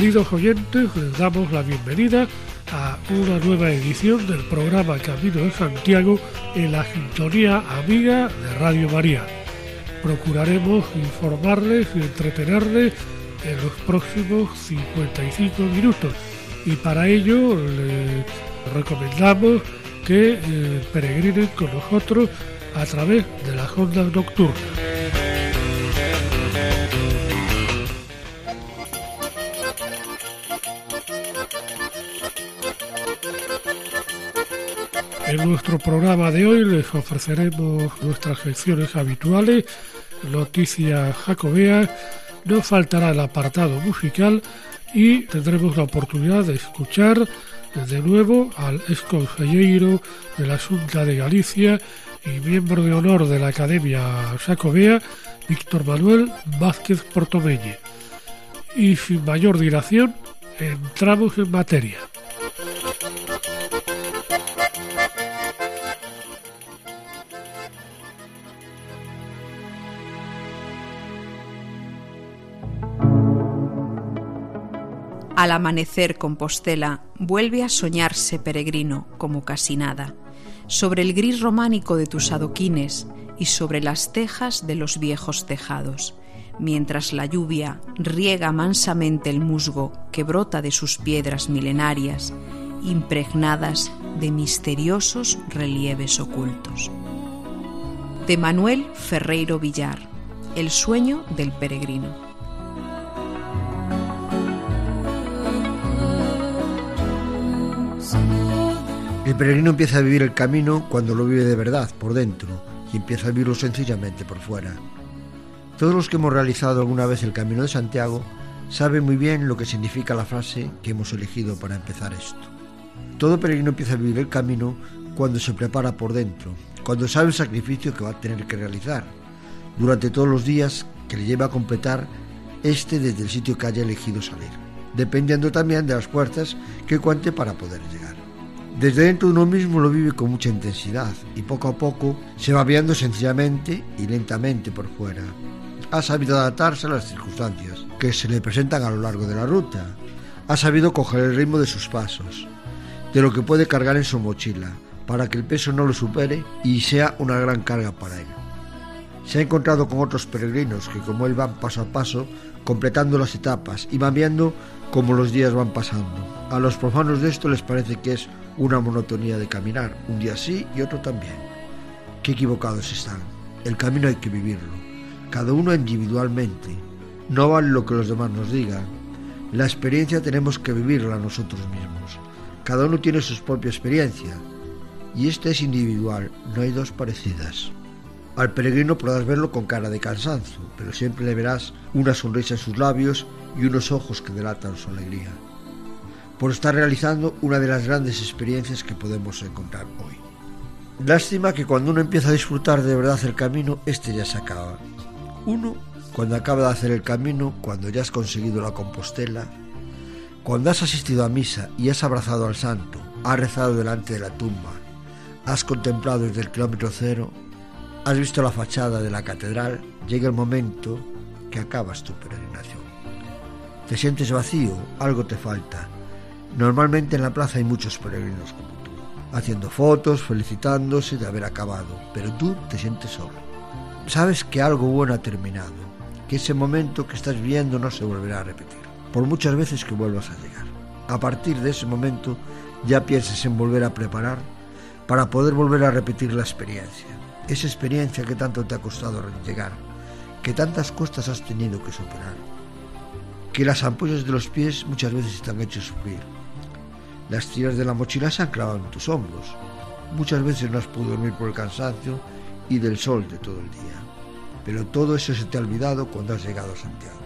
Queridos oyentes, les damos la bienvenida a una nueva edición del programa Camino de Santiago en la sintonía amiga de Radio María. Procuraremos informarles y entretenerles en los próximos 55 minutos y para ello les recomendamos que eh, peregrinen con nosotros a través de las ondas nocturnas. En nuestro programa de hoy les ofreceremos nuestras secciones habituales, noticias jacobeas, no faltará el apartado musical y tendremos la oportunidad de escuchar de nuevo al exconsejero de la Junta de Galicia y miembro de honor de la Academia Jacobea, Víctor Manuel Vázquez Portomeñe. Y sin mayor dilación, entramos en materia. Al amanecer Compostela vuelve a soñarse peregrino como casi nada, sobre el gris románico de tus adoquines y sobre las tejas de los viejos tejados, mientras la lluvia riega mansamente el musgo que brota de sus piedras milenarias, impregnadas de misteriosos relieves ocultos. De Manuel Ferreiro Villar, El sueño del peregrino. El peregrino empieza a vivir el camino cuando lo vive de verdad, por dentro, y empieza a vivirlo sencillamente por fuera. Todos los que hemos realizado alguna vez el Camino de Santiago saben muy bien lo que significa la frase que hemos elegido para empezar esto. Todo peregrino empieza a vivir el camino cuando se prepara por dentro, cuando sabe el sacrificio que va a tener que realizar, durante todos los días que le lleva a completar este desde el sitio que haya elegido salir, dependiendo también de las fuerzas que cuente para poder llegar. Desde dentro de uno mismo lo vive con mucha intensidad y poco a poco se va viendo sencillamente y lentamente por fuera. Ha sabido adaptarse a las circunstancias que se le presentan a lo largo de la ruta. Ha sabido coger el ritmo de sus pasos, de lo que puede cargar en su mochila, para que el peso no lo supere y sea una gran carga para él. Se ha encontrado con otros peregrinos que como él van paso a paso, completando las etapas y van viendo cómo los días van pasando. A los profanos de esto les parece que es una monotonía de caminar, un día sí y otro también. Qué equivocados están. El camino hay que vivirlo, cada uno individualmente. No vale lo que los demás nos digan. La experiencia tenemos que vivirla nosotros mismos. Cada uno tiene su propia experiencia y esta es individual, no hay dos parecidas. Al peregrino podrás verlo con cara de cansancio, pero siempre le verás una sonrisa en sus labios y unos ojos que delatan su alegría por estar realizando una de las grandes experiencias que podemos encontrar hoy. Lástima que cuando uno empieza a disfrutar de verdad el camino, este ya se acaba. Uno, cuando acaba de hacer el camino, cuando ya has conseguido la Compostela, cuando has asistido a misa y has abrazado al santo, has rezado delante de la tumba, has contemplado desde el kilómetro cero, has visto la fachada de la catedral, llega el momento que acabas tu peregrinación. Te sientes vacío, algo te falta, Normalmente en la plaza hay muchos peregrinos como tú, haciendo fotos, felicitándose de haber acabado, pero tú te sientes solo. Sabes que algo bueno ha terminado, que ese momento que estás viendo no se volverá a repetir, por muchas veces que vuelvas a llegar. A partir de ese momento ya piensas en volver a preparar para poder volver a repetir la experiencia, esa experiencia que tanto te ha costado llegar, que tantas costas has tenido que superar, que las ampollas de los pies muchas veces están hechos sufrir, las tiras de la mochila se han clavado en tus hombros. Muchas veces no has podido dormir por el cansancio y del sol de todo el día. Pero todo eso se te ha olvidado cuando has llegado a Santiago.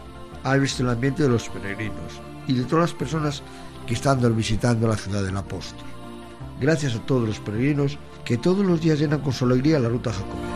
Has visto el ambiente de los peregrinos, y de todas las personas que están visitando la ciudad del apóstol. Gracias a todos los peregrinos que todos los días llenan con su alegría la ruta jacobea.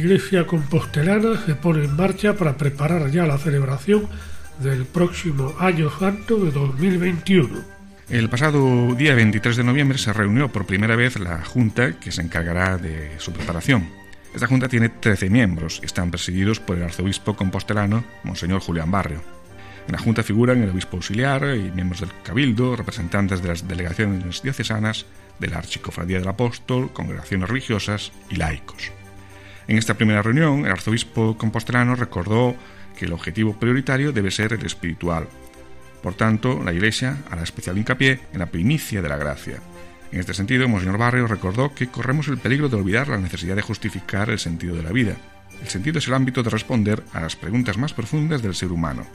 Iglesia Compostelana se pone en marcha para preparar ya la celebración del próximo Año Santo de 2021. El pasado día 23 de noviembre se reunió por primera vez la Junta que se encargará de su preparación. Esta Junta tiene 13 miembros y están presididos por el arzobispo compostelano, Monseñor Julián Barrio. En la Junta figuran el obispo auxiliar y miembros del Cabildo, representantes de las delegaciones diocesanas, de la Archicofradía del Apóstol, congregaciones religiosas y laicos. En esta primera reunión, el arzobispo compostelano recordó que el objetivo prioritario debe ser el espiritual. Por tanto, la Iglesia hará especial hincapié en la primicia de la gracia. En este sentido, Monseñor Barrio recordó que corremos el peligro de olvidar la necesidad de justificar el sentido de la vida. El sentido es el ámbito de responder a las preguntas más profundas del ser humano.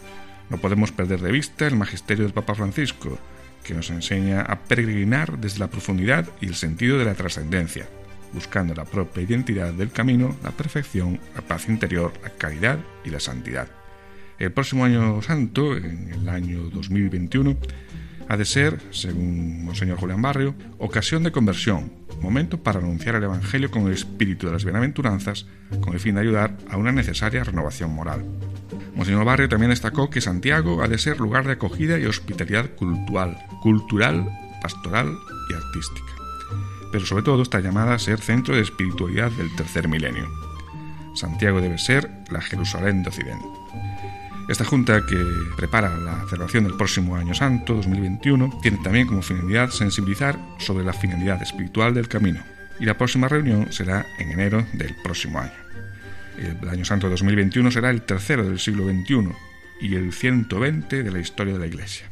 No podemos perder de vista el magisterio del Papa Francisco, que nos enseña a peregrinar desde la profundidad y el sentido de la trascendencia, buscando la propia identidad del camino, la perfección, la paz interior, la caridad y la santidad. El próximo año santo, en el año 2021, ha de ser, según Monseñor Julián Barrio, ocasión de conversión, momento para anunciar el Evangelio con el espíritu de las bienaventuranzas, con el fin de ayudar a una necesaria renovación moral. Monseñor Barrio también destacó que Santiago ha de ser lugar de acogida y hospitalidad cultural, cultural, pastoral y artística pero sobre todo está llamada a ser centro de espiritualidad del tercer milenio. Santiago debe ser la Jerusalén de Occidente. Esta junta que prepara la celebración del próximo Año Santo 2021 tiene también como finalidad sensibilizar sobre la finalidad espiritual del camino y la próxima reunión será en enero del próximo año. El Año Santo 2021 será el tercero del siglo XXI y el 120 de la historia de la Iglesia.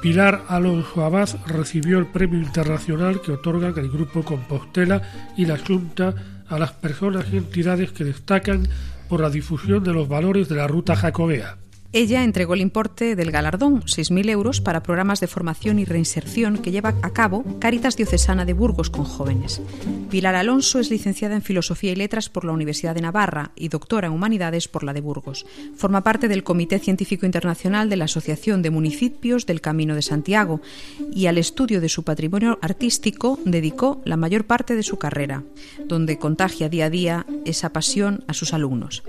Pilar Alonso Abad recibió el premio internacional que otorgan el Grupo Compostela y la Junta a las personas y entidades que destacan por la difusión de los valores de la ruta jacobea. Ella entregó el importe del galardón, 6.000 euros, para programas de formación y reinserción que lleva a cabo Caritas Diocesana de Burgos con jóvenes. Pilar Alonso es licenciada en Filosofía y Letras por la Universidad de Navarra y doctora en Humanidades por la de Burgos. Forma parte del Comité Científico Internacional de la Asociación de Municipios del Camino de Santiago y al estudio de su patrimonio artístico dedicó la mayor parte de su carrera, donde contagia día a día esa pasión a sus alumnos.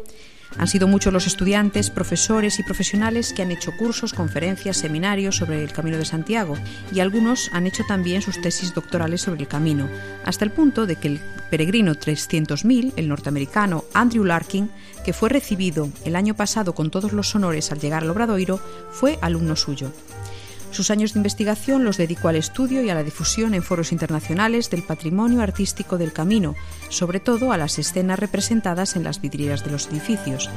Han sido muchos los estudiantes, profesores y profesionales que han hecho cursos, conferencias, seminarios sobre el Camino de Santiago y algunos han hecho también sus tesis doctorales sobre el camino, hasta el punto de que el peregrino 300.000, el norteamericano Andrew Larkin, que fue recibido el año pasado con todos los honores al llegar al Obradoiro, fue alumno suyo. Sus años de investigación los dedicó al estudio y a la difusión en foros internacionales del patrimonio artístico del camino, sobre todo a las escenas representadas en las vidrieras de los edificios.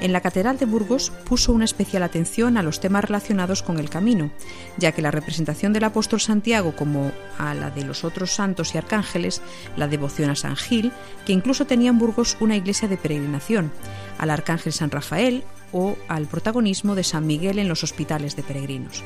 En la Catedral de Burgos puso una especial atención a los temas relacionados con el camino, ya que la representación del apóstol Santiago como a la de los otros santos y arcángeles, la devoción a San Gil, que incluso tenía en Burgos una iglesia de peregrinación, al arcángel San Rafael o al protagonismo de San Miguel en los hospitales de peregrinos.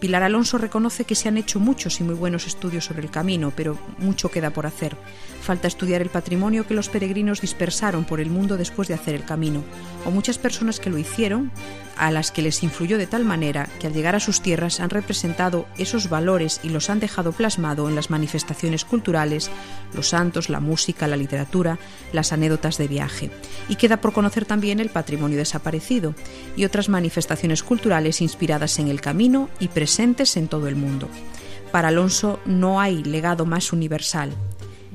Pilar Alonso reconoce que se han hecho muchos y muy buenos estudios sobre el camino, pero mucho queda por hacer. Falta estudiar el patrimonio que los peregrinos dispersaron por el mundo después de hacer el camino, o muchas personas que lo hicieron a las que les influyó de tal manera que al llegar a sus tierras han representado esos valores y los han dejado plasmado en las manifestaciones culturales, los santos, la música, la literatura, las anécdotas de viaje. Y queda por conocer también el patrimonio desaparecido y otras manifestaciones culturales inspiradas en el camino y presentes en todo el mundo. Para Alonso no hay legado más universal,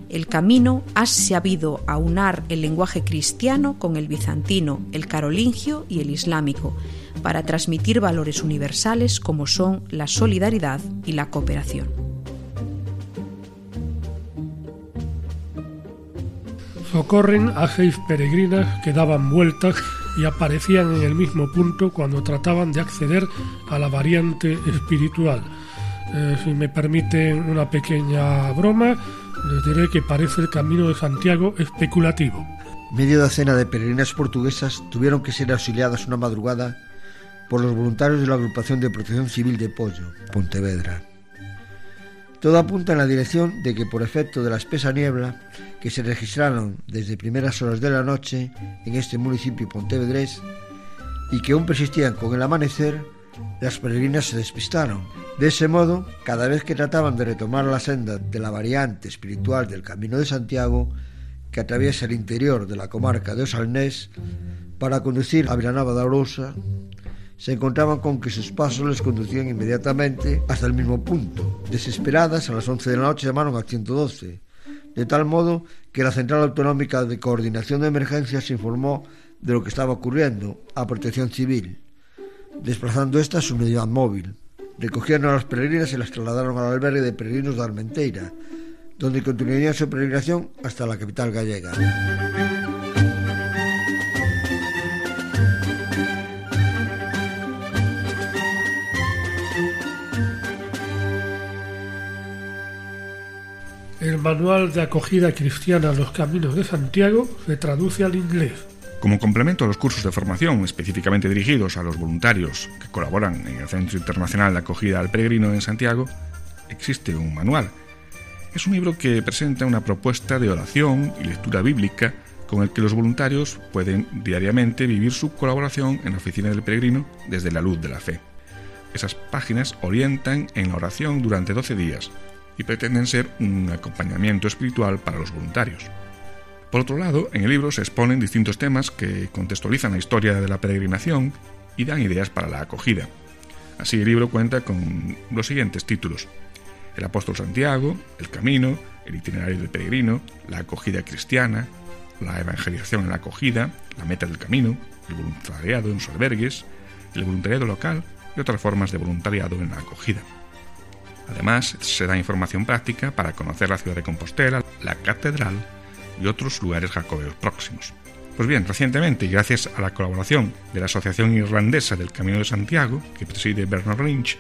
el camino ha sabido aunar el lenguaje cristiano con el bizantino, el carolingio y el islámico, para transmitir valores universales como son la solidaridad y la cooperación. Socorren a seis peregrinas que daban vueltas y aparecían en el mismo punto cuando trataban de acceder a la variante espiritual. Eh, si me permiten una pequeña broma, les diré que parece el camino de Santiago especulativo. Medio docena de peregrinas portuguesas tuvieron que ser auxiliadas una madrugada por los voluntarios de la Agrupación de Protección Civil de Pollo, Pontevedra. Todo apunta en la dirección de que por efecto de la espesa niebla que se registraron desde primeras horas de la noche en este municipio pontevedrés y que aún persistían con el amanecer, las peregrinas se despistaron. De ese modo, cada vez que trataban de retomar la senda de la variante espiritual del Camino de Santiago, que atraviesa el interior de la comarca de Osalnés, para conducir a Vilanova de Arousa, se encontraban con que sus pasos les conducían inmediatamente hasta el mismo punto. Desesperadas, a las 11 de la noche llamaron a 112, de tal modo que la Central Autonómica de Coordinación de Emergencias informó de lo que estaba ocurriendo a Protección Civil, desplazando esta su unidad móvil. Recogieron a las peregrinas y las trasladaron al albergue de peregrinos de Armenteira, donde continuarían su peregrinación hasta la capital gallega. El manual de acogida cristiana a los caminos de Santiago se traduce al inglés. Como complemento a los cursos de formación específicamente dirigidos a los voluntarios que colaboran en el Centro Internacional de Acogida al Peregrino en Santiago, existe un manual. Es un libro que presenta una propuesta de oración y lectura bíblica con el que los voluntarios pueden diariamente vivir su colaboración en la oficina del peregrino desde la luz de la fe. Esas páginas orientan en la oración durante 12 días, y pretenden ser un acompañamiento espiritual para los voluntarios. Por otro lado, en el libro se exponen distintos temas que contextualizan la historia de la peregrinación y dan ideas para la acogida. Así el libro cuenta con los siguientes títulos. El apóstol Santiago, el camino, el itinerario del peregrino, la acogida cristiana, la evangelización en la acogida, la meta del camino, el voluntariado en los albergues, el voluntariado local y otras formas de voluntariado en la acogida. Además, se da información práctica para conocer la ciudad de Compostela, la catedral y otros lugares jacobeos próximos. Pues bien, recientemente, gracias a la colaboración de la Asociación Irlandesa del Camino de Santiago, que preside Bernard Lynch,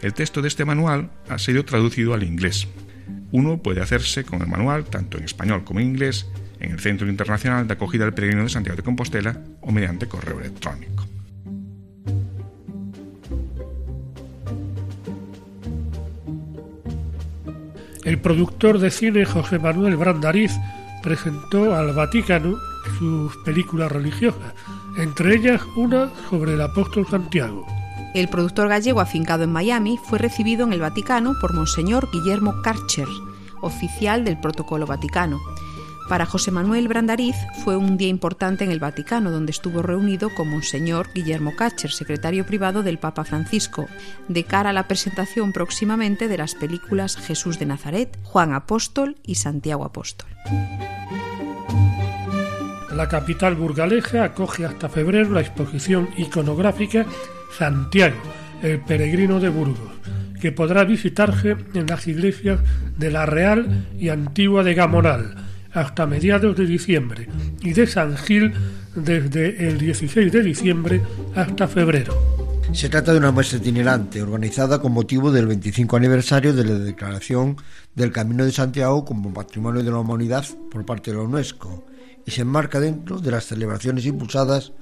el texto de este manual ha sido traducido al inglés. Uno puede hacerse con el manual tanto en español como en inglés en el Centro Internacional de Acogida del Peregrino de Santiago de Compostela o mediante correo electrónico. El productor de cine José Manuel Brandariz presentó al Vaticano sus películas religiosas, entre ellas una sobre el apóstol Santiago. El productor gallego afincado en Miami fue recibido en el Vaticano por Monseñor Guillermo Karcher, oficial del Protocolo Vaticano, para José Manuel Brandariz fue un día importante en el Vaticano, donde estuvo reunido con Monseñor Guillermo Cacher, secretario privado del Papa Francisco, de cara a la presentación próximamente de las películas Jesús de Nazaret, Juan Apóstol y Santiago Apóstol. La capital burgaleja acoge hasta febrero la exposición iconográfica Santiago, el peregrino de Burgos, que podrá visitarse en las iglesias de la Real y Antigua de Gamonal hasta mediados de diciembre y de San Gil desde el 16 de diciembre hasta febrero. Se trata de una muestra itinerante organizada con motivo del 25 aniversario de la declaración del Camino de Santiago como Patrimonio de la Humanidad por parte de la UNESCO y se enmarca dentro de las celebraciones impulsadas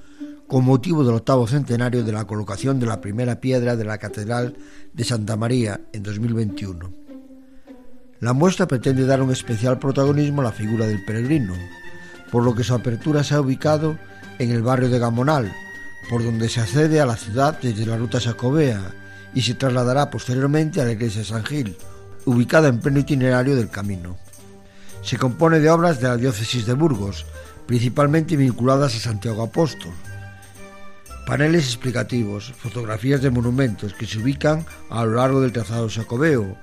con motivo del octavo centenario de la colocación de la primera piedra de la Catedral de Santa María en 2021. La muestra pretende dar un especial protagonismo a la figura del peregrino, por lo que su apertura se ha ubicado en el barrio de Gamonal, por donde se accede a la ciudad desde la ruta Sacobea y se trasladará posteriormente a la iglesia de San Gil, ubicada en pleno itinerario del camino. Se compone de obras de la diócesis de Burgos, principalmente vinculadas a Santiago Apóstol. Paneles explicativos, fotografías de monumentos que se ubican a lo largo del trazado sacobeo,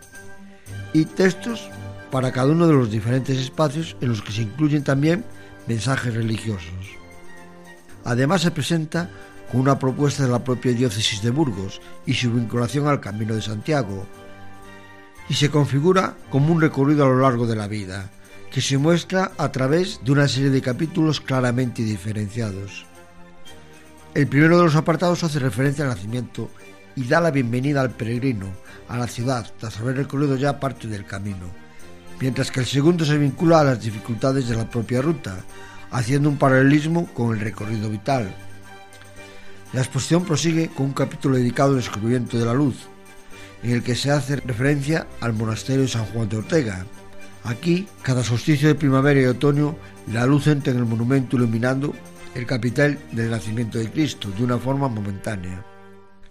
y textos para cada uno de los diferentes espacios en los que se incluyen también mensajes religiosos. Además se presenta con una propuesta de la propia diócesis de Burgos y su vinculación al Camino de Santiago, y se configura como un recorrido a lo largo de la vida, que se muestra a través de una serie de capítulos claramente diferenciados. El primero de los apartados hace referencia al nacimiento y da la bienvenida al peregrino a la ciudad tras haber recorrido ya parte del camino, mientras que el segundo se vincula a las dificultades de la propia ruta, haciendo un paralelismo con el recorrido vital. La exposición prosigue con un capítulo dedicado al descubrimiento de la luz, en el que se hace referencia al monasterio de San Juan de Ortega. Aquí, cada solsticio de primavera y otoño, la luz entra en el monumento iluminando el capital del nacimiento de Cristo de una forma momentánea.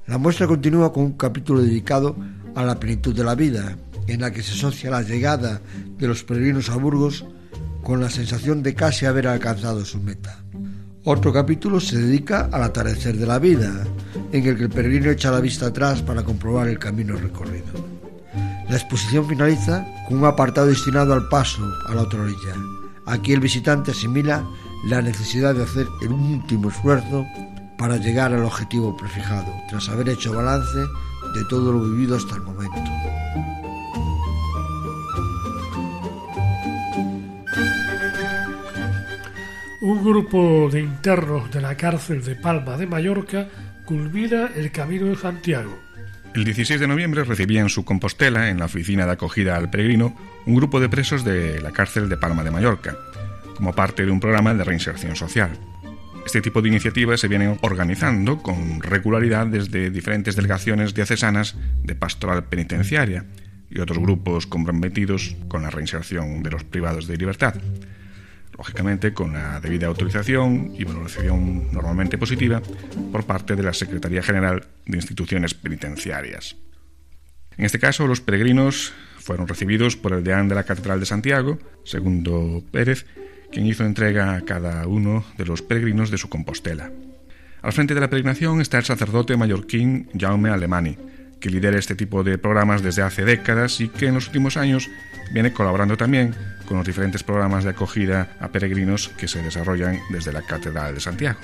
La muestra continúa con un capítulo dedicado a la plenitud de la vida, en la que se asocia la llegada de los peregrinos a Burgos con la sensación de casi haber alcanzado su meta. Otro capítulo se dedica al atardecer de la vida, en el que el peregrino echa la vista atrás para comprobar el camino recorrido. La exposición finaliza con un apartado destinado al paso a la otra orilla. Aquí el visitante asimila la necesidad de hacer el último esfuerzo para llegar al objetivo prefijado, tras haber hecho balance de todo lo vivido hasta el momento. Un grupo de internos de la cárcel de Palma de Mallorca culmina el Camino de Santiago. El 16 de noviembre recibía en su Compostela, en la oficina de acogida al peregrino, un grupo de presos de la cárcel de Palma de Mallorca, como parte de un programa de reinserción social. Este tipo de iniciativas se vienen organizando con regularidad desde diferentes delegaciones diocesanas de pastoral penitenciaria y otros grupos comprometidos con la reinserción de los privados de libertad. Lógicamente, con la debida autorización y valoración normalmente positiva por parte de la Secretaría General de Instituciones Penitenciarias. En este caso, los peregrinos fueron recibidos por el deán de la Catedral de Santiago, Segundo Pérez, quien hizo entrega a cada uno de los peregrinos de su Compostela. Al frente de la peregrinación está el sacerdote mallorquín Jaume Alemani, que lidera este tipo de programas desde hace décadas y que en los últimos años viene colaborando también con los diferentes programas de acogida a peregrinos que se desarrollan desde la Catedral de Santiago.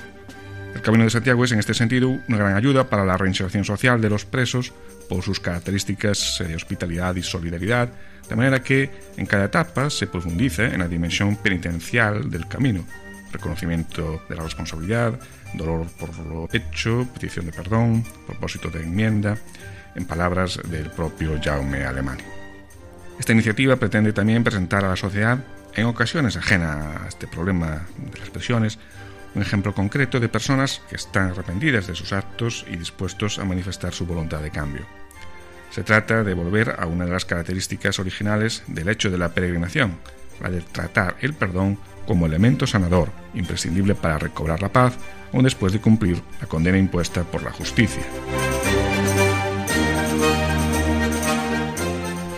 El Camino de Santiago es en este sentido una gran ayuda para la reinserción social de los presos por sus características de hospitalidad y solidaridad, de manera que en cada etapa se profundice en la dimensión penitencial del camino, reconocimiento de la responsabilidad, dolor por lo hecho, petición de perdón, propósito de enmienda, en palabras del propio Jaume Alemani. Esta iniciativa pretende también presentar a la sociedad, en ocasiones ajena a este problema de las presiones, un ejemplo concreto de personas que están arrepentidas de sus actos y dispuestos a manifestar su voluntad de cambio. Se trata de volver a una de las características originales del hecho de la peregrinación, la de tratar el perdón como elemento sanador, imprescindible para recobrar la paz o después de cumplir la condena impuesta por la justicia.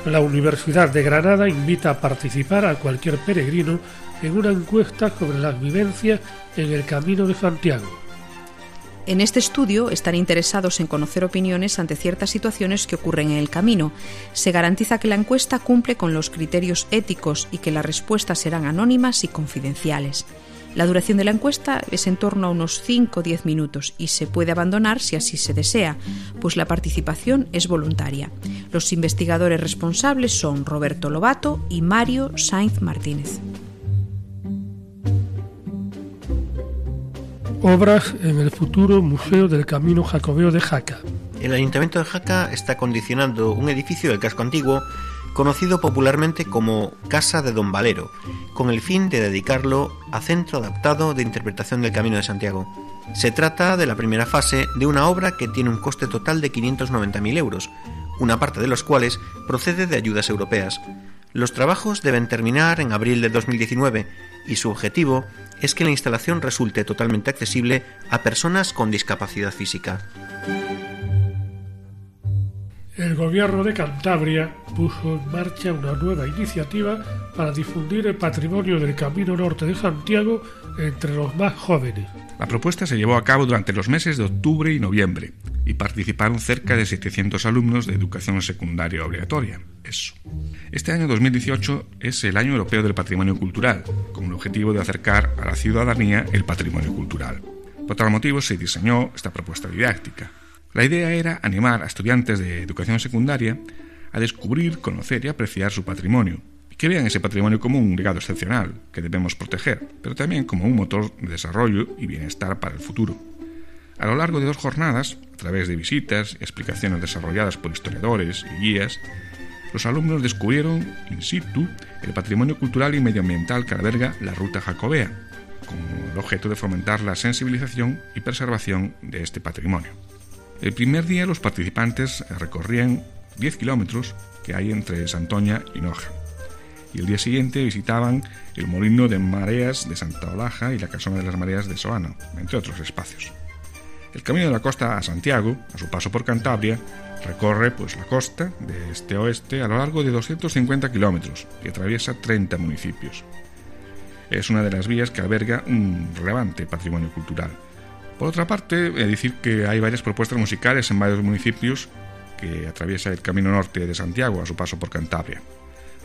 La Universidad de Granada invita a participar a cualquier peregrino en una encuesta sobre las vivencias en el Camino de Santiago. En este estudio están interesados en conocer opiniones ante ciertas situaciones que ocurren en el camino. Se garantiza que la encuesta cumple con los criterios éticos y que las respuestas serán anónimas y confidenciales. La duración de la encuesta es en torno a unos 5 o 10 minutos y se puede abandonar si así se desea, pues la participación es voluntaria. Los investigadores responsables son Roberto Lobato y Mario Sainz Martínez. Obras en el futuro Museo del Camino Jacobeo de Jaca. El Ayuntamiento de Jaca está condicionando un edificio del casco antiguo conocido popularmente como Casa de Don Valero, con el fin de dedicarlo a centro adaptado de interpretación del Camino de Santiago. Se trata de la primera fase de una obra que tiene un coste total de 590.000 euros, una parte de los cuales procede de ayudas europeas. Los trabajos deben terminar en abril de 2019 y su objetivo es que la instalación resulte totalmente accesible a personas con discapacidad física. El gobierno de Cantabria puso en marcha una nueva iniciativa para difundir el patrimonio del Camino Norte de Santiago entre los más jóvenes. La propuesta se llevó a cabo durante los meses de octubre y noviembre y participaron cerca de 700 alumnos de educación secundaria obligatoria. Eso. Este año 2018 es el Año Europeo del Patrimonio Cultural, con el objetivo de acercar a la ciudadanía el patrimonio cultural. Por tal motivo se diseñó esta propuesta didáctica. La idea era animar a estudiantes de educación secundaria a descubrir, conocer y apreciar su patrimonio, que vean ese patrimonio como un legado excepcional que debemos proteger, pero también como un motor de desarrollo y bienestar para el futuro. A lo largo de dos jornadas, a través de visitas explicaciones desarrolladas por historiadores y guías, los alumnos descubrieron in situ el patrimonio cultural y medioambiental que alberga la ruta jacobea, con el objeto de fomentar la sensibilización y preservación de este patrimonio. El primer día los participantes recorrían 10 kilómetros que hay entre Santoña y Noja. Y el día siguiente visitaban el molino de mareas de Santa Olaja y la casona de las mareas de Soano, entre otros espacios. El camino de la costa a Santiago, a su paso por Cantabria, recorre pues la costa de este oeste a lo largo de 250 kilómetros y atraviesa 30 municipios. Es una de las vías que alberga un relevante patrimonio cultural. Por otra parte, he decir que hay varias propuestas musicales en varios municipios que atraviesa el camino norte de Santiago a su paso por Cantabria.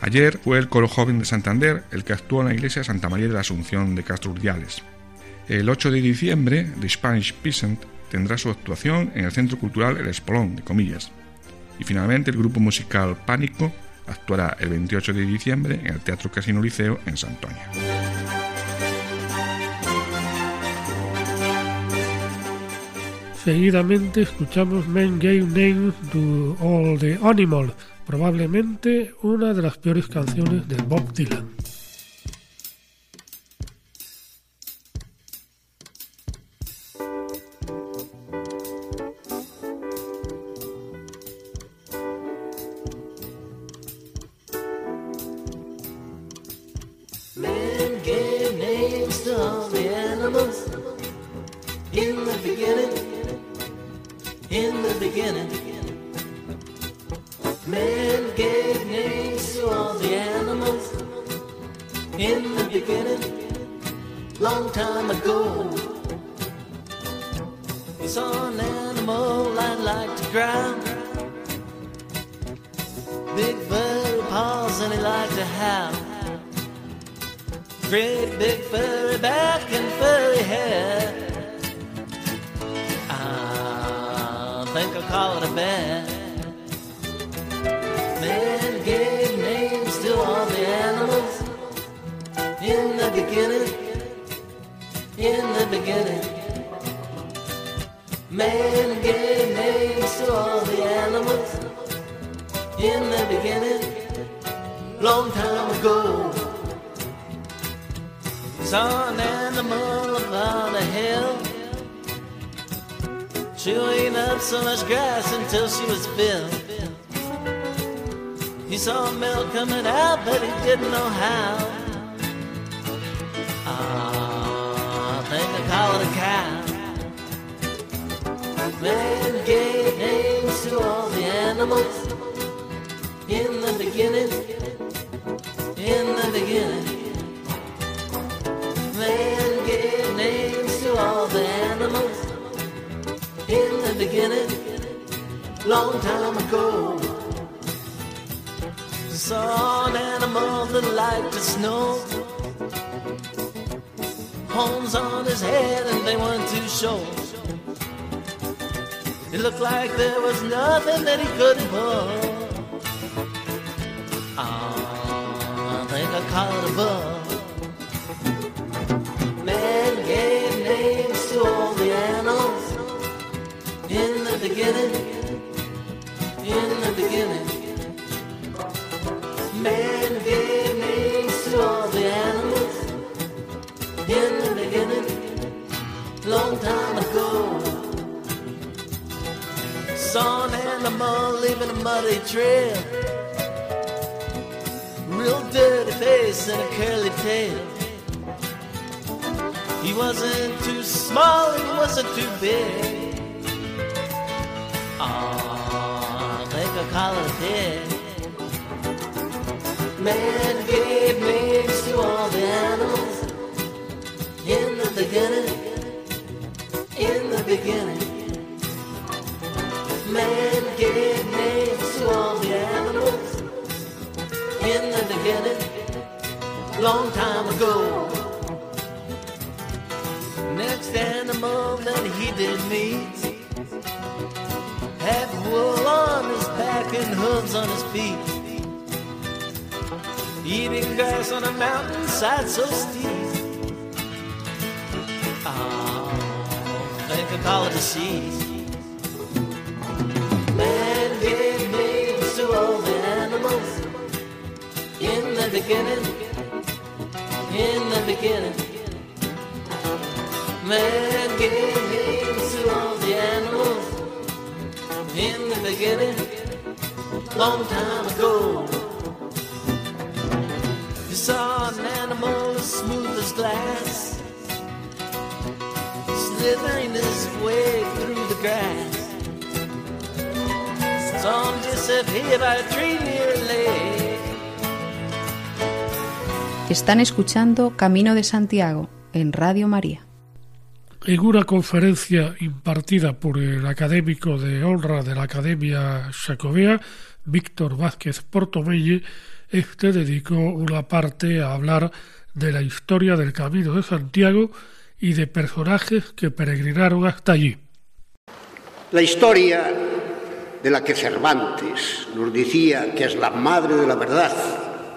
Ayer fue el coro joven de Santander el que actuó en la iglesia Santa María de la Asunción de Castro Urdiales. El 8 de diciembre, The Spanish Peasant tendrá su actuación en el Centro Cultural El Espolón, de comillas. Y finalmente el grupo musical Pánico actuará el 28 de diciembre en el Teatro Casino Liceo en Santoña. Seguidamente escuchamos Men Gave Name to All the Animals, probablemente una de las peores canciones de Bob Dylan. time ago. It's an animal I'd like to ground. Big furry paws and he liked to howl. Great big furry back and furry hair. I think I'll call it a bear. Man gave names to all the animals in the beginning in the beginning. Man gave names to all the animals in the beginning, long time ago. Saw an animal upon a hill, chewing up so much grass until she was filled. He saw milk coming out, but he didn't know how. Man gave names to all the animals. In the beginning, in the beginning. Man gave names to all the animals. In the beginning, long time ago. Saw an animal that liked the snow. Horns on his head and they weren't too short. It looked like there was nothing that he couldn't pull. Oh, I think I caught a bug. Man gave names to all the animals in the beginning muddy trail, real dirty face and a curly tail. He wasn't too small, he wasn't too big. a holiday. Man gave names to all the animals in the beginning. In the beginning, beginning. Long time ago. Next animal that he did meet had wool on his back and hooves on his feet. Eating grass on a mountainside so steep. Oh, think America call it a. beginning. In the beginning, man gave names to all the animals in the beginning, long time ago. You saw an animal as smooth as glass, slithering his way through the grass. Saw him disappear by a tree near a lake. Están escuchando Camino de Santiago en Radio María. En una conferencia impartida por el académico de honra de la Academia Jacobea, Víctor Vázquez Portomelle, este dedicó una parte a hablar de la historia del Camino de Santiago y de personajes que peregrinaron hasta allí. La historia de la que Cervantes nos decía que es la madre de la verdad,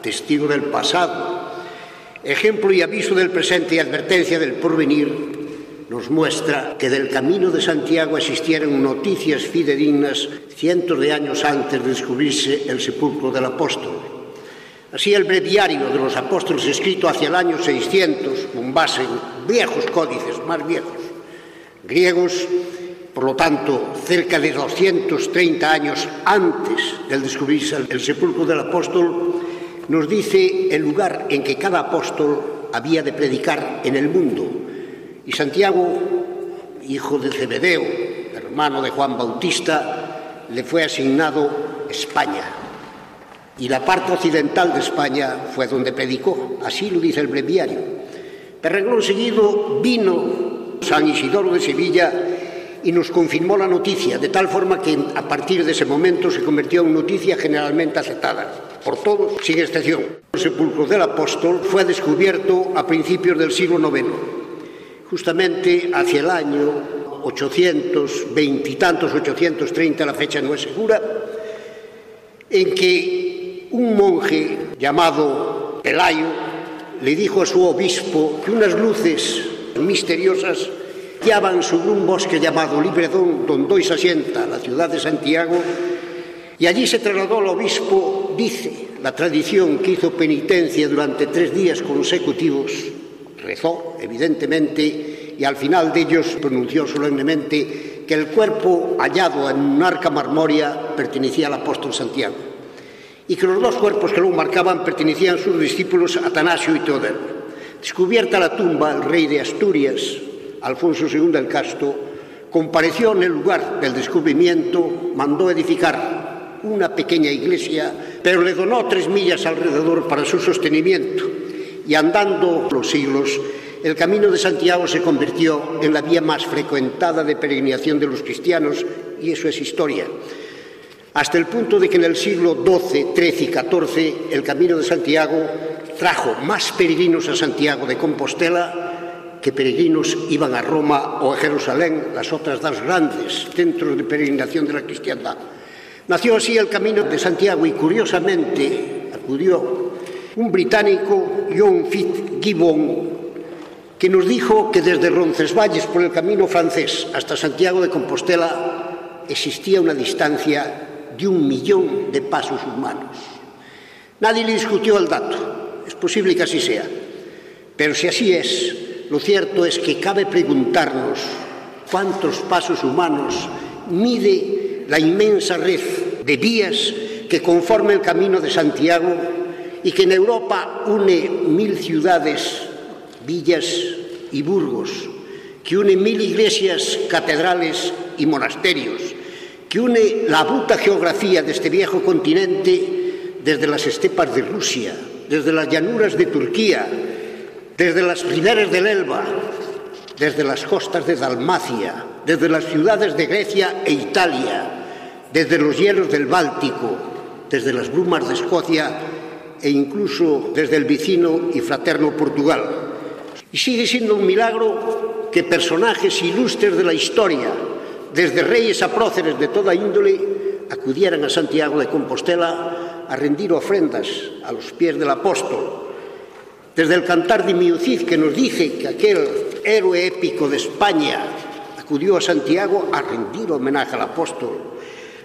testigo del pasado, ejemplo y aviso del presente y advertencia del porvenir, nos muestra que del camino de Santiago existieron noticias fidedignas cientos de años antes de descubrirse el sepulcro del apóstol. Así el breviario de los apóstoles escrito hacia el año 600, con base en viejos códices, más viejos, griegos, por lo tanto, cerca de 230 años antes del descubrirse el sepulcro del apóstol, nos dice el lugar en que cada apóstol había de predicar en el mundo. Y Santiago, hijo de Zebedeo, hermano de Juan Bautista, le fue asignado España. Y la parte occidental de España fue donde predicó, así lo dice el breviario. Pero renglón seguido vino San Isidoro de Sevilla y nos confirmó la noticia, de tal forma que a partir de ese momento se convirtió en noticia generalmente aceptada por todos, sin excepción. El sepulcro del apóstol fue descubierto a principios del siglo IX, justamente hacia el año 820 y tantos, 830, la fecha no es segura, en que un monje llamado Pelayo le dijo a su obispo que unas luces misteriosas guiaban sobre un bosque llamado Libredón, donde hoy se asienta la ciudad de Santiago, y allí se trasladó al obispo, dice la tradición que hizo penitencia durante tres días consecutivos, rezó, evidentemente, y al final de ellos pronunció solemnemente que el cuerpo hallado en un arca marmórea pertenecía al apóstol Santiago, y que los dos cuerpos que lo marcaban pertenecían a sus discípulos Atanasio y Teodoro. Descubierta la tumba, el rey de Asturias, Alfonso II el Casto, compareció en el lugar del descubrimiento, mandó edificar una pequeña iglesia, pero le donó tres millas alrededor para su sostenimiento. Y andando los siglos, el camino de Santiago se convirtió en la vía más frecuentada de peregrinación de los cristianos, y eso es historia. Hasta el punto de que en el siglo XII, XIII y XIV el camino de Santiago trajo más peregrinos a Santiago de Compostela que peregrinos iban a Roma o a Jerusalén, las otras dos grandes centros de peregrinación de la cristiandad. Nació así el Camino de Santiago y curiosamente acudió un británico, John Fitzgibbon, que nos dijo que desde Roncesvalles por el camino francés hasta Santiago de Compostela existía una distancia de un millón de pasos humanos. Nadie le discutió el dato, es posible que así sea, pero si así es, lo cierto es que cabe preguntarnos cuántos pasos humanos mide la inmensa red de vías que conforma el camino de Santiago y que en Europa une mil ciudades, villas y burgos, que une mil iglesias, catedrales y monasterios, que une la bruta geografía de este viejo continente desde las estepas de Rusia, desde las llanuras de Turquía, desde las riberas del Elba, desde las costas de Dalmacia, desde las ciudades de Grecia e Italia, desde los hielos del Báltico, desde las brumas de Escocia e incluso desde el vecino y fraterno Portugal. Y sigue siendo un milagro que personajes ilustres de la historia, desde reyes a próceres de toda índole, acudieran a Santiago de Compostela a rendir ofrendas a los pies del apóstol. Desde el cantar de Miucid que nos dice que aquel héroe épico de España acudió a Santiago a rendir homenaje al apóstol.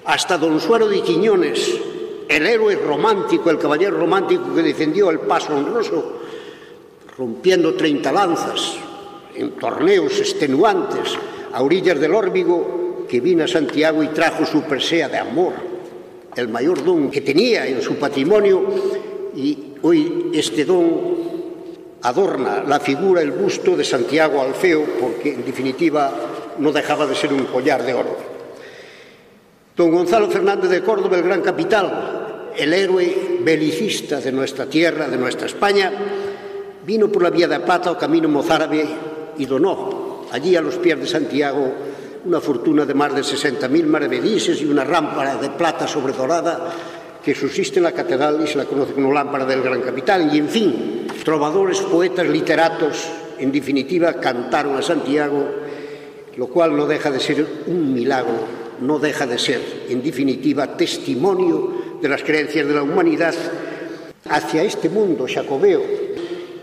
Hasta don Suero de Quiñones, el héroe romántico, el caballero romántico que defendió el paso honroso, rompiendo 30 lanzas en torneos extenuantes a orillas del Órbigo, que vino a Santiago y trajo su presea de amor, el mayor don que tenía en su patrimonio, y hoy este don adorna la figura, el busto de Santiago Alfeo, porque en definitiva no dejaba de ser un collar de oro. Don Gonzalo Fernández de Córdoba, el gran capital, el héroe belicista de nuestra tierra, de nuestra España, vino por la vía de plata o camino mozárabe y donó allí a los pies de Santiago una fortuna de más de 60.000 maravedises y una rámpara de plata sobredorada que subsiste en la catedral y se la conoce como lámpara del gran capital. Y en fin, trovadores, poetas, literatos, en definitiva, cantaron a Santiago, lo cual no deja de ser un milagro, no deja de ser, en definitiva, testimonio de las creencias de la humanidad hacia este mundo jacobeo,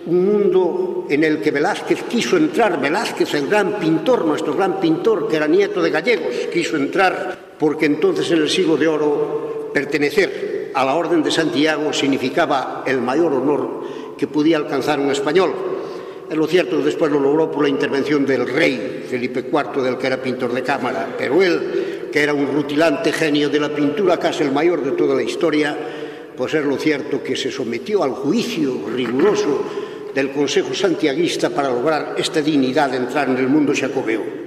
un mundo en el que Velázquez quiso entrar, Velázquez, el gran pintor, nuestro gran pintor, que era nieto de gallegos, quiso entrar porque entonces en el siglo de oro pertenecer a la Orden de Santiago significaba el mayor honor que podía alcanzar un español. Es lo cierto, después lo logró por la intervención del rey Felipe IV, del que era pintor de cámara, pero él, que era un rutilante genio de la pintura, casi el mayor de toda la historia, pues es lo cierto que se sometió al juicio riguroso del Consejo Santiaguista para lograr esta dignidad de entrar en el mundo jacobeo.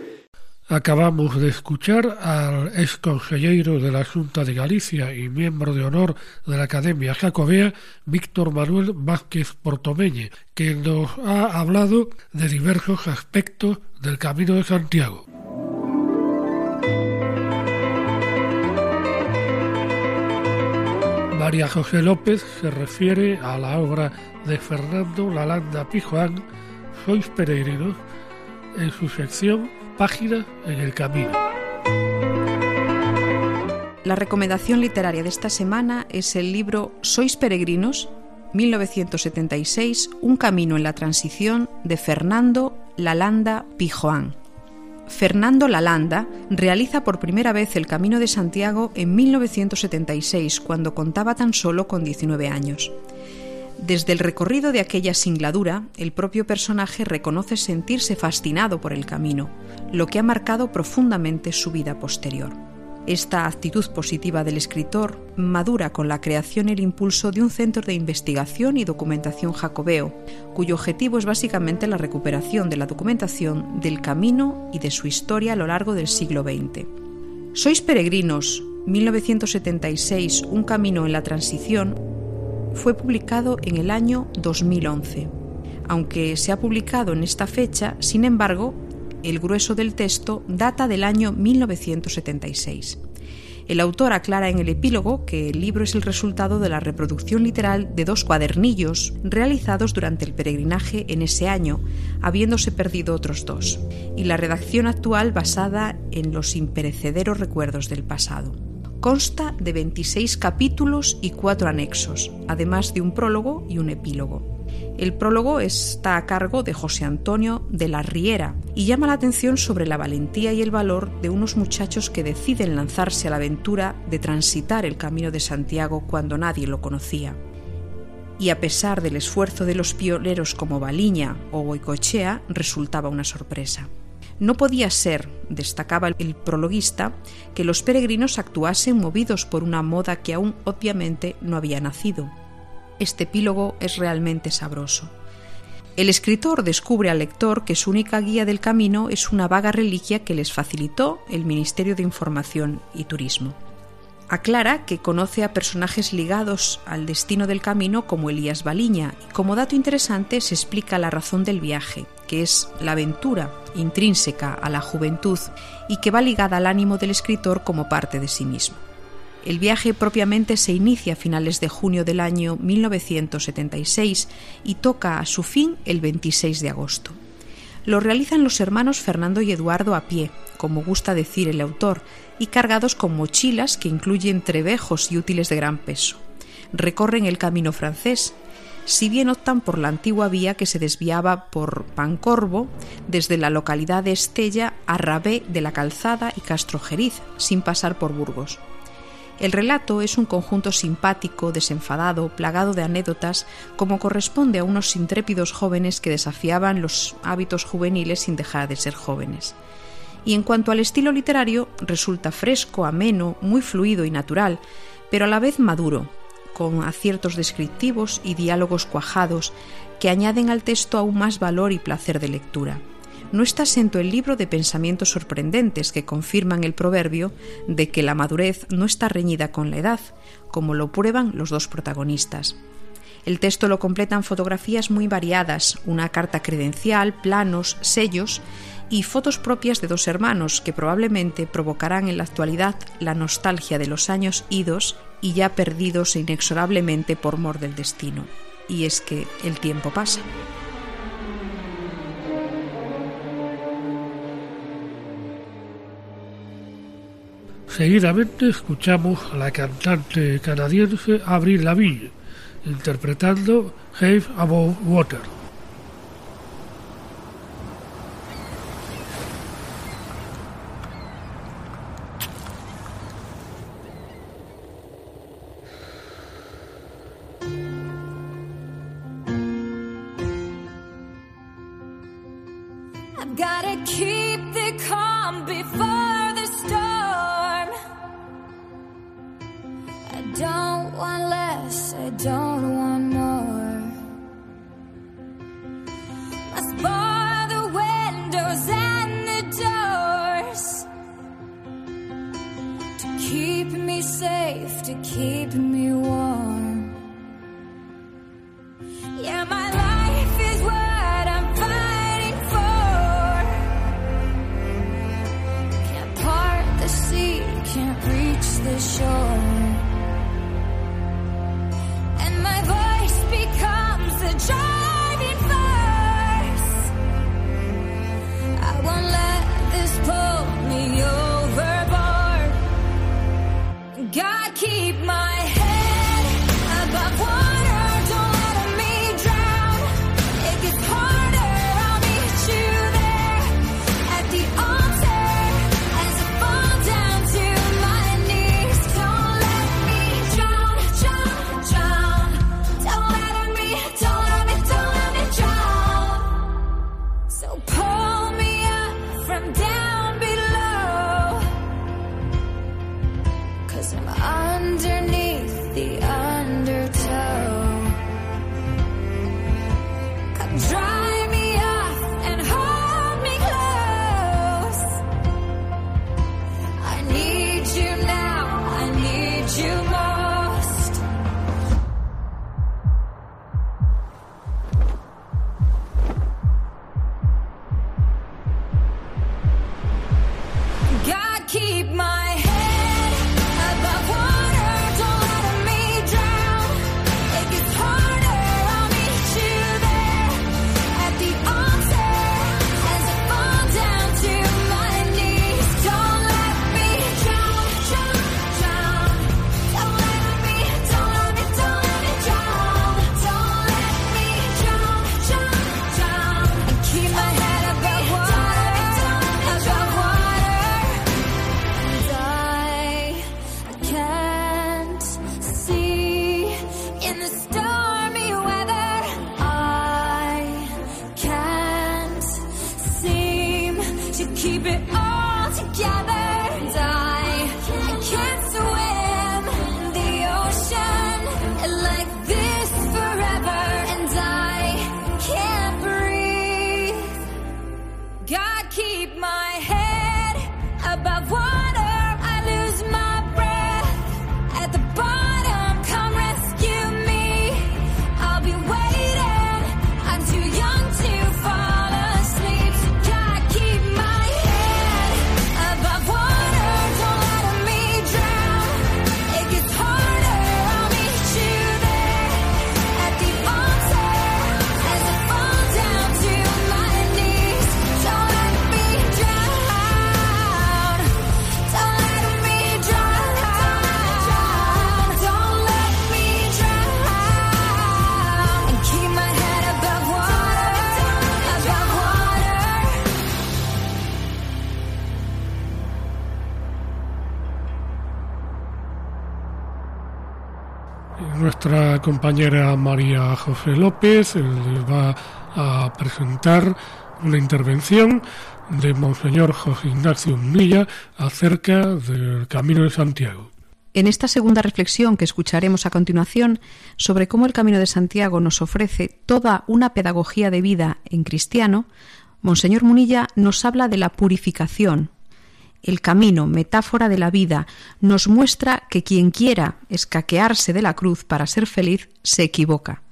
Acabamos de escuchar al ex consejero de la Junta de Galicia y miembro de honor de la Academia Jacobea, Víctor Manuel Vázquez Portomeñe, que nos ha hablado de diversos aspectos del Camino de Santiago. María José López se refiere a la obra de Fernando Lalanda Pijuán, Sois peregrinos, en su sección página en el camino. La recomendación literaria de esta semana es el libro Sois peregrinos, 1976, Un camino en la transición de Fernando Lalanda Pijoán. Fernando Lalanda realiza por primera vez el Camino de Santiago en 1976, cuando contaba tan solo con 19 años. Desde el recorrido de aquella singladura, el propio personaje reconoce sentirse fascinado por el camino, lo que ha marcado profundamente su vida posterior. Esta actitud positiva del escritor madura con la creación y el impulso de un centro de investigación y documentación jacobeo, cuyo objetivo es básicamente la recuperación de la documentación del camino y de su historia a lo largo del siglo XX. Sois peregrinos, 1976, Un camino en la transición, fue publicado en el año 2011. Aunque se ha publicado en esta fecha, sin embargo, el grueso del texto data del año 1976. El autor aclara en el epílogo que el libro es el resultado de la reproducción literal de dos cuadernillos realizados durante el peregrinaje en ese año, habiéndose perdido otros dos, y la redacción actual basada en los imperecederos recuerdos del pasado. Consta de 26 capítulos y cuatro anexos, además de un prólogo y un epílogo. El prólogo está a cargo de José Antonio de la Riera y llama la atención sobre la valentía y el valor de unos muchachos que deciden lanzarse a la aventura de transitar el camino de Santiago cuando nadie lo conocía. Y a pesar del esfuerzo de los pioneros como Baliña o Boicochea, resultaba una sorpresa. No podía ser, destacaba el prologuista, que los peregrinos actuasen movidos por una moda que aún obviamente no había nacido. Este epílogo es realmente sabroso. El escritor descubre al lector que su única guía del camino es una vaga reliquia que les facilitó el Ministerio de Información y Turismo. Aclara que conoce a personajes ligados al destino del camino como Elías Baliña y como dato interesante se explica la razón del viaje, que es la aventura intrínseca a la juventud y que va ligada al ánimo del escritor como parte de sí mismo. El viaje propiamente se inicia a finales de junio del año 1976 y toca a su fin el 26 de agosto. Lo realizan los hermanos Fernando y Eduardo a pie, como gusta decir el autor, y cargados con mochilas que incluyen trebejos y útiles de gran peso. Recorren el camino francés, si bien optan por la antigua vía que se desviaba por Pancorvo desde la localidad de Estella a Rabé de la Calzada y Castrojeriz, sin pasar por Burgos. El relato es un conjunto simpático, desenfadado, plagado de anécdotas, como corresponde a unos intrépidos jóvenes que desafiaban los hábitos juveniles sin dejar de ser jóvenes. Y en cuanto al estilo literario, resulta fresco, ameno, muy fluido y natural, pero a la vez maduro, con aciertos descriptivos y diálogos cuajados que añaden al texto aún más valor y placer de lectura. No está exento el libro de pensamientos sorprendentes que confirman el proverbio de que la madurez no está reñida con la edad, como lo prueban los dos protagonistas. El texto lo completan fotografías muy variadas, una carta credencial, planos, sellos y fotos propias de dos hermanos que probablemente provocarán en la actualidad la nostalgia de los años idos y ya perdidos inexorablemente por mor del destino. Y es que el tiempo pasa. Seguidamente escuchamos a la cantante canadiense Avril Lavigne interpretando Have Above Water. Nuestra compañera María José López les va a presentar una intervención de Monseñor José Ignacio Munilla acerca del Camino de Santiago. En esta segunda reflexión que escucharemos a continuación sobre cómo el Camino de Santiago nos ofrece toda una pedagogía de vida en cristiano, Monseñor Munilla nos habla de la purificación. El camino, metáfora de la vida, nos muestra que quien quiera escaquearse de la cruz para ser feliz se equivoca.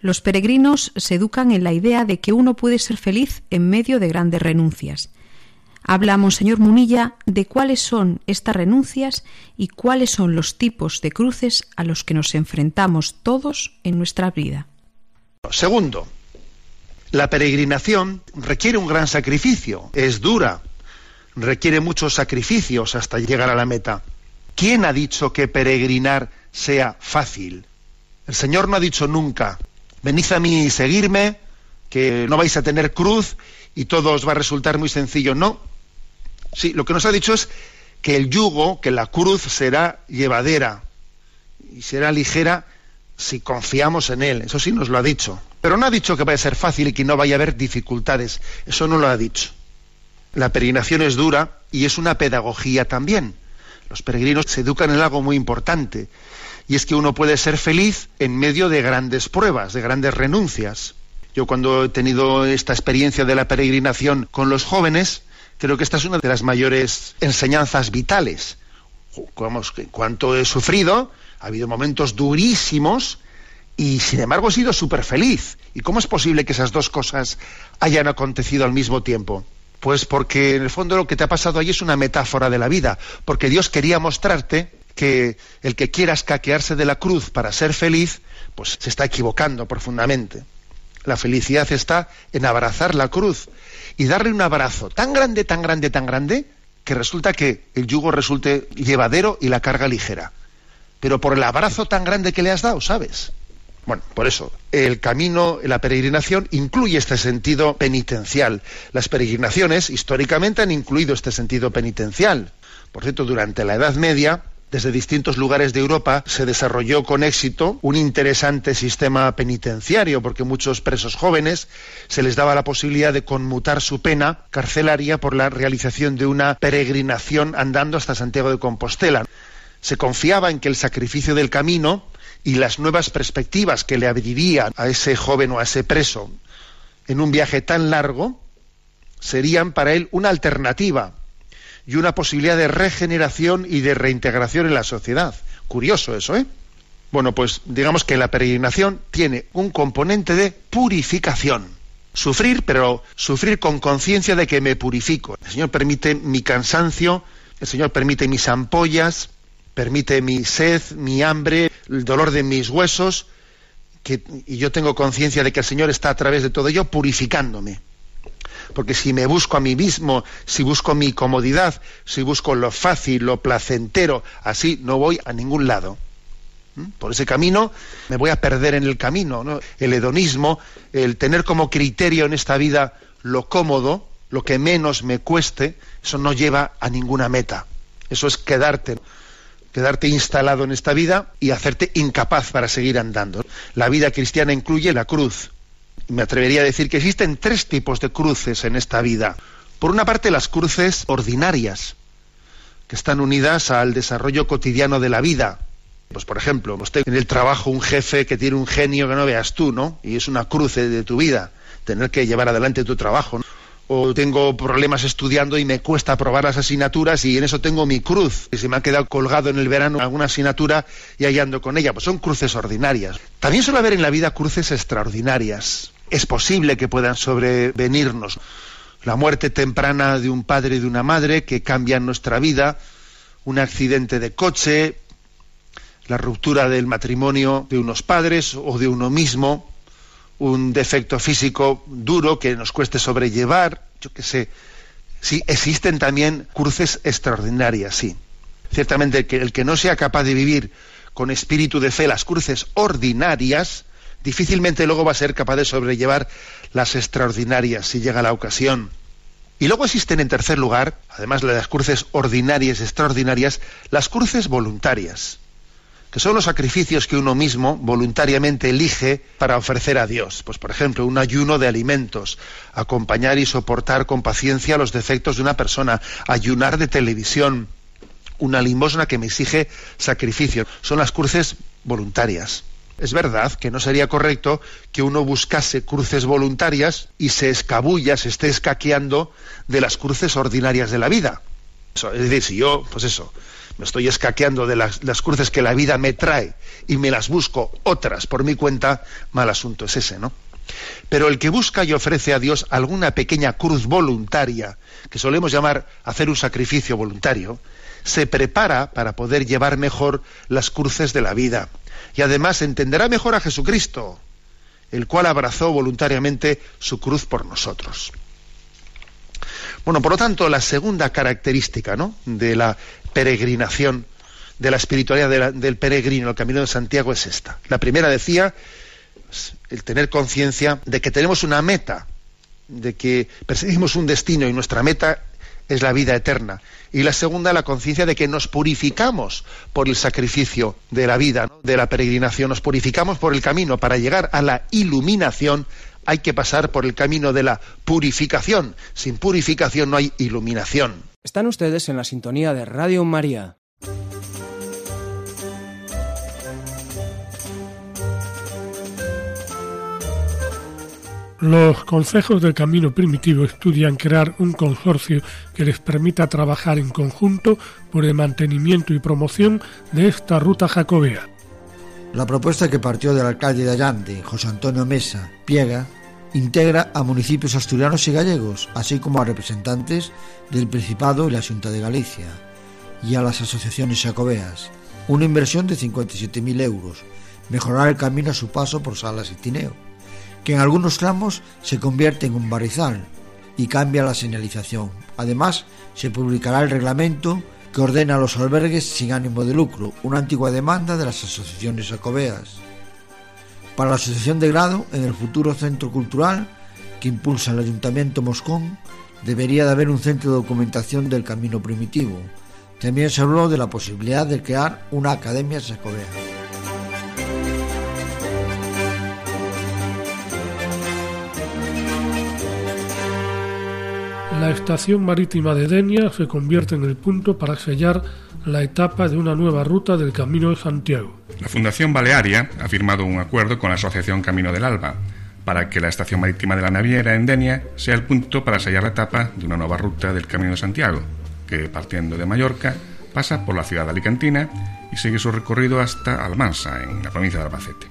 Los peregrinos se educan en la idea de que uno puede ser feliz en medio de grandes renuncias. Habla Monseñor Munilla de cuáles son estas renuncias y cuáles son los tipos de cruces a los que nos enfrentamos todos en nuestra vida. Segundo, la peregrinación requiere un gran sacrificio, es dura, requiere muchos sacrificios hasta llegar a la meta. ¿Quién ha dicho que peregrinar sea fácil? El Señor no ha dicho nunca, venid a mí y seguirme, que no vais a tener cruz y todo os va a resultar muy sencillo. No. Sí, lo que nos ha dicho es que el yugo, que la cruz será llevadera y será ligera si confiamos en Él. Eso sí nos lo ha dicho. Pero no ha dicho que vaya a ser fácil y que no vaya a haber dificultades. Eso no lo ha dicho. La peregrinación es dura y es una pedagogía también. Los peregrinos se educan en algo muy importante y es que uno puede ser feliz en medio de grandes pruebas, de grandes renuncias. Yo cuando he tenido esta experiencia de la peregrinación con los jóvenes, creo que esta es una de las mayores enseñanzas vitales. Vamos, cuánto he sufrido, ha habido momentos durísimos y sin embargo he sido súper feliz. ¿Y cómo es posible que esas dos cosas hayan acontecido al mismo tiempo? Pues porque en el fondo lo que te ha pasado ahí es una metáfora de la vida, porque Dios quería mostrarte que el que quiera escaquearse de la cruz para ser feliz, pues se está equivocando profundamente. La felicidad está en abrazar la cruz y darle un abrazo tan grande, tan grande, tan grande, que resulta que el yugo resulte llevadero y la carga ligera. Pero por el abrazo tan grande que le has dado, ¿sabes? Bueno, por eso, el camino, la peregrinación incluye este sentido penitencial. Las peregrinaciones históricamente han incluido este sentido penitencial. Por cierto, durante la Edad Media, desde distintos lugares de Europa se desarrolló con éxito un interesante sistema penitenciario, porque muchos presos jóvenes se les daba la posibilidad de conmutar su pena carcelaria por la realización de una peregrinación andando hasta Santiago de Compostela. Se confiaba en que el sacrificio del camino y las nuevas perspectivas que le abrirían a ese joven o a ese preso en un viaje tan largo serían para él una alternativa y una posibilidad de regeneración y de reintegración en la sociedad. Curioso eso, ¿eh? Bueno, pues digamos que la peregrinación tiene un componente de purificación. Sufrir, pero sufrir con conciencia de que me purifico. El Señor permite mi cansancio, el Señor permite mis ampollas, permite mi sed, mi hambre, el dolor de mis huesos, y yo tengo conciencia de que el Señor está a través de todo ello purificándome. Porque si me busco a mí mismo, si busco mi comodidad, si busco lo fácil, lo placentero, así no voy a ningún lado. ¿Mm? Por ese camino me voy a perder en el camino. ¿no? El hedonismo, el tener como criterio en esta vida lo cómodo, lo que menos me cueste, eso no lleva a ninguna meta. Eso es quedarte quedarte instalado en esta vida y hacerte incapaz para seguir andando. La vida cristiana incluye la cruz. Me atrevería a decir que existen tres tipos de cruces en esta vida. Por una parte, las cruces ordinarias, que están unidas al desarrollo cotidiano de la vida. Pues, por ejemplo, usted en el trabajo un jefe que tiene un genio que no veas tú, ¿no? Y es una cruce de tu vida, tener que llevar adelante tu trabajo. ¿no? O tengo problemas estudiando y me cuesta aprobar las asignaturas y en eso tengo mi cruz, que se me ha quedado colgado en el verano alguna asignatura y ahí ando con ella. Pues son cruces ordinarias. También suele haber en la vida cruces extraordinarias. Es posible que puedan sobrevenirnos. La muerte temprana de un padre y de una madre que cambian nuestra vida, un accidente de coche, la ruptura del matrimonio de unos padres o de uno mismo, un defecto físico duro que nos cueste sobrellevar, yo qué sé. Sí, existen también cruces extraordinarias, sí. Ciertamente que el que no sea capaz de vivir con espíritu de fe las cruces ordinarias, difícilmente luego va a ser capaz de sobrellevar las extraordinarias si llega la ocasión. Y luego existen en tercer lugar, además de las cruces ordinarias extraordinarias, las cruces voluntarias. Que son los sacrificios que uno mismo voluntariamente elige para ofrecer a Dios. Pues, por ejemplo, un ayuno de alimentos, acompañar y soportar con paciencia los defectos de una persona, ayunar de televisión, una limosna que me exige sacrificio. Son las cruces voluntarias. Es verdad que no sería correcto que uno buscase cruces voluntarias y se escabulla, se esté escaqueando de las cruces ordinarias de la vida. Es decir, si yo, pues eso, me estoy escaqueando de las, cruces que la vida me trae y me las busco otras por mi cuenta, mal asunto es ese, ¿no? Pero el que busca y ofrece a Dios alguna pequeña cruz voluntaria, que solemos llamar hacer un sacrificio voluntario, se prepara para poder llevar mejor las cruces de la vida. Y además entenderá mejor a Jesucristo, el cual abrazó voluntariamente su cruz por nosotros. Bueno, por lo tanto, la segunda característica ¿no? de la peregrinación, de la espiritualidad de la- del peregrino, el camino de Santiago, es esta. La primera decía, pues, el tener conciencia de que tenemos una meta, de que perseguimos un destino y nuestra meta es la vida eterna. Y la segunda, la conciencia de que nos purificamos por el sacrificio de la vida, de la peregrinación, nos purificamos por el camino. Para llegar a la iluminación hay que pasar por el camino de la purificación. Sin purificación no hay iluminación. Están ustedes en la sintonía de Radio María. Los consejos del Camino Primitivo estudian crear un consorcio que les permita trabajar en conjunto por el mantenimiento y promoción de esta ruta jacobea. La propuesta que partió del alcalde de Allande, José Antonio Mesa Piega, integra a municipios asturianos y gallegos, así como a representantes del Principado y la Junta de Galicia, y a las asociaciones jacobeas. Una inversión de 57.000 euros, mejorar el camino a su paso por Salas y Tineo, que en algunos tramos se convierte en un barrizal y cambia la señalización. Además, se publicará el reglamento que ordena los albergues sin ánimo de lucro, una antigua demanda de las asociaciones jacobeas. Para la Asociación de Grado, en el futuro centro cultural que impulsa el Ayuntamiento Moscón, debería de haber un centro de documentación del camino primitivo. También se habló de la posibilidad de crear una academia jacobea. La estación marítima de Denia se convierte en el punto para sellar la etapa de una nueva ruta del Camino de Santiago. La Fundación Balearia ha firmado un acuerdo con la Asociación Camino del Alba para que la estación marítima de la Naviera en Denia sea el punto para sellar la etapa de una nueva ruta del Camino de Santiago, que partiendo de Mallorca pasa por la ciudad de Alicantina y sigue su recorrido hasta Almansa, en la provincia de Albacete.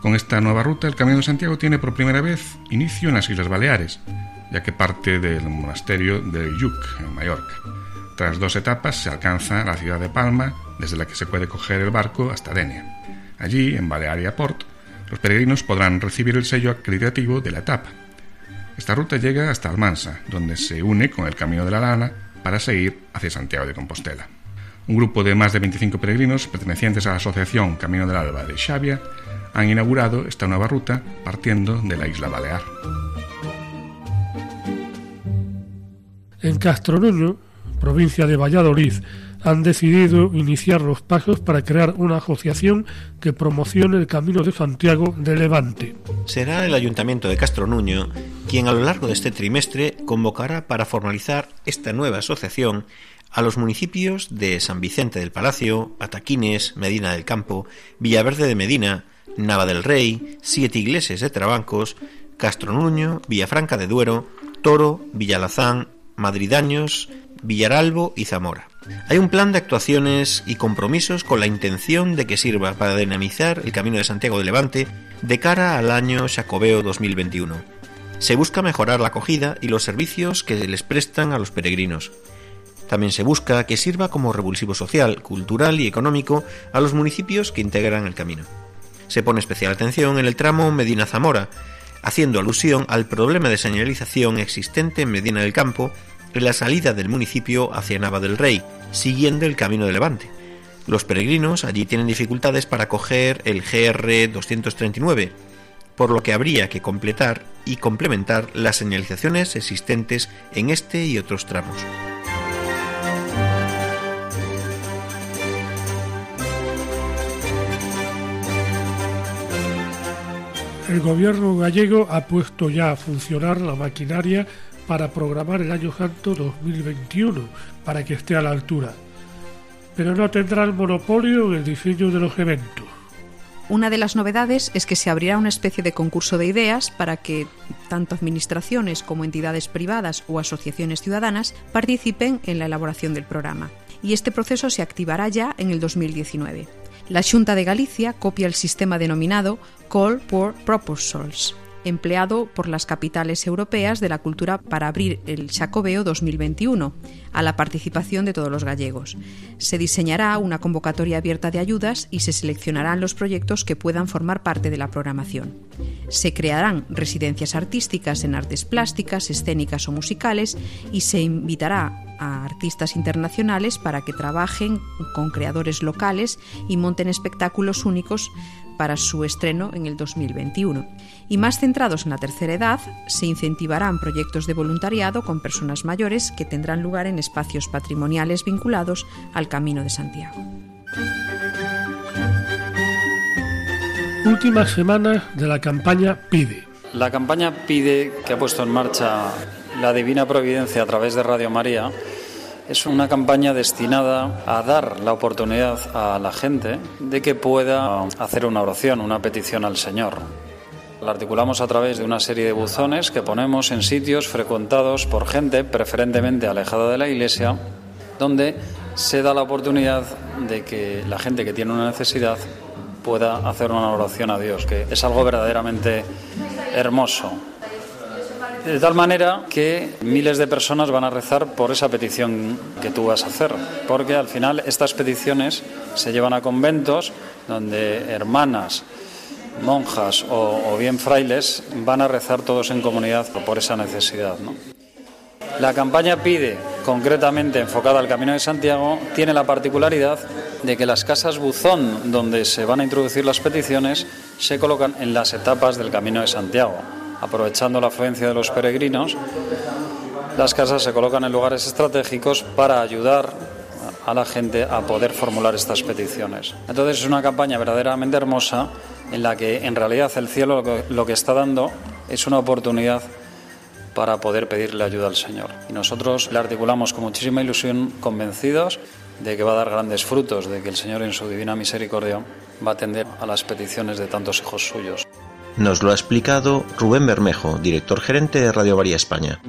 Con esta nueva ruta, el Camino de Santiago tiene por primera vez inicio en las Islas Baleares, ya que parte del monasterio de Lluc, en Mallorca. Tras dos etapas se alcanza la ciudad de Palma, desde la que se puede coger el barco hasta Denia. Allí, en Balearia Port, los peregrinos podrán recibir el sello acreditativo de la etapa. Esta ruta llega hasta Almansa, donde se une con el Camino de la Lana para seguir hacia Santiago de Compostela. Un grupo de más de 25 peregrinos pertenecientes a la Asociación Camino del Alba de Xavia han inaugurado esta nueva ruta partiendo de la isla Balear. En Castronuño, provincia de Valladolid, han decidido iniciar los pasos para crear una asociación que promocione el Camino de Santiago de Levante. Será el Ayuntamiento de Castronuño quien a lo largo de este trimestre convocará para formalizar esta nueva asociación a los municipios de San Vicente del Palacio, Ataquines, Medina del Campo, Villaverde de Medina, Nava del Rey, Siete Iglesias de Trabancos, Castronuño, Villafranca de Duero, Toro, Villalazán, Madridaños, Villaralbo y Zamora. Hay un plan de actuaciones y compromisos con la intención de que sirva para dinamizar el Camino de Santiago de Levante de cara al año Jacobeo 2021. Se busca mejorar la acogida y los servicios que les prestan a los peregrinos. También se busca que sirva como revulsivo social, cultural y económico a los municipios que integran el camino. Se pone especial atención en el tramo Medina-Zamora, haciendo alusión al problema de señalización existente en Medina del Campo la salida del municipio hacia Nava del Rey, siguiendo el camino de Levante. Los peregrinos allí tienen dificultades para coger el GR 239, por lo que habría que completar y complementar las señalizaciones existentes en este y otros tramos. El gobierno gallego ha puesto ya a funcionar la maquinaria para programar el Año Santo 2021 para que esté a la altura. Pero no tendrá el monopolio en el diseño de los eventos. Una de las novedades es que se abrirá una especie de concurso de ideas para que tanto administraciones como entidades privadas o asociaciones ciudadanas participen en la elaboración del programa. Y este proceso se activará ya en el 2019. La Junta de Galicia copia el sistema denominado Call for Proposals, empleado por las capitales europeas de la cultura para abrir el Xacobeo 2021 a la participación de todos los gallegos. Se diseñará una convocatoria abierta de ayudas y se seleccionarán los proyectos que puedan formar parte de la programación. Se crearán residencias artísticas en artes plásticas, escénicas o musicales y se invitará a artistas internacionales para que trabajen con creadores locales y monten espectáculos únicos para su estreno en el 2021. Y más centrados en la tercera edad, se incentivarán proyectos de voluntariado con personas mayores que tendrán lugar en espacios patrimoniales vinculados al Camino de Santiago. Últimas semanas de la campaña Pide. La campaña Pide, que ha puesto en marcha la Divina Providencia a través de Radio María, es una campaña destinada a dar la oportunidad a la gente de que pueda hacer una oración, una petición al Señor. La articulamos a través de una serie de buzones que ponemos en sitios frecuentados por gente preferentemente alejada de la iglesia, donde se da la oportunidad de que la gente que tiene una necesidad pueda hacer una oración a Dios, que es algo verdaderamente hermoso. De tal manera que miles de personas van a rezar por esa petición que tú vas a hacer, porque al final estas peticiones se llevan a conventos donde hermanas, monjas o, bien frailes van a rezar todos en comunidad por esa necesidad. La campaña pide, concretamente enfocada al Camino de Santiago, tiene la particularidad de que las casas buzón donde se van a introducir las peticiones se colocan en las etapas del Camino de Santiago. Aprovechando la afluencia de los peregrinos, las casas se colocan en lugares estratégicos para ayudar a la gente a poder formular estas peticiones. Entonces es una campaña verdaderamente hermosa en la que en realidad el cielo lo que, está dando es una oportunidad para poder pedirle ayuda al Señor. Y nosotros le articulamos con muchísima ilusión, convencidos de que va a dar grandes frutos, de que el Señor en su divina misericordia va a atender a las peticiones de tantos hijos suyos. Nos lo ha explicado Rubén Bermejo, director gerente de Radio María España.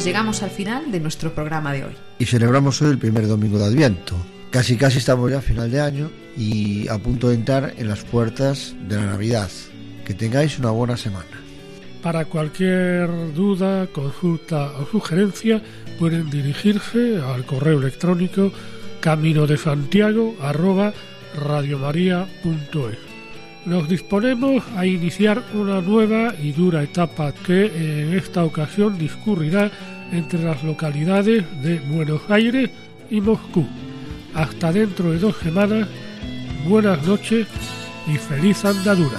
Pues llegamos al final de nuestro programa de hoy. Y celebramos hoy el primer domingo de Adviento. Casi casi estamos ya a final de año y a punto de entrar en las puertas de la Navidad. Que tengáis una buena semana. Para cualquier duda, consulta o sugerencia pueden dirigirse al correo electrónico camino de Santiago arroba radiomaria.es. Nos disponemos a iniciar una nueva y dura etapa que en esta ocasión discurrirá entre las localidades de Buenos Aires y Moscú. Hasta dentro de dos semanas, buenas noches y feliz andadura.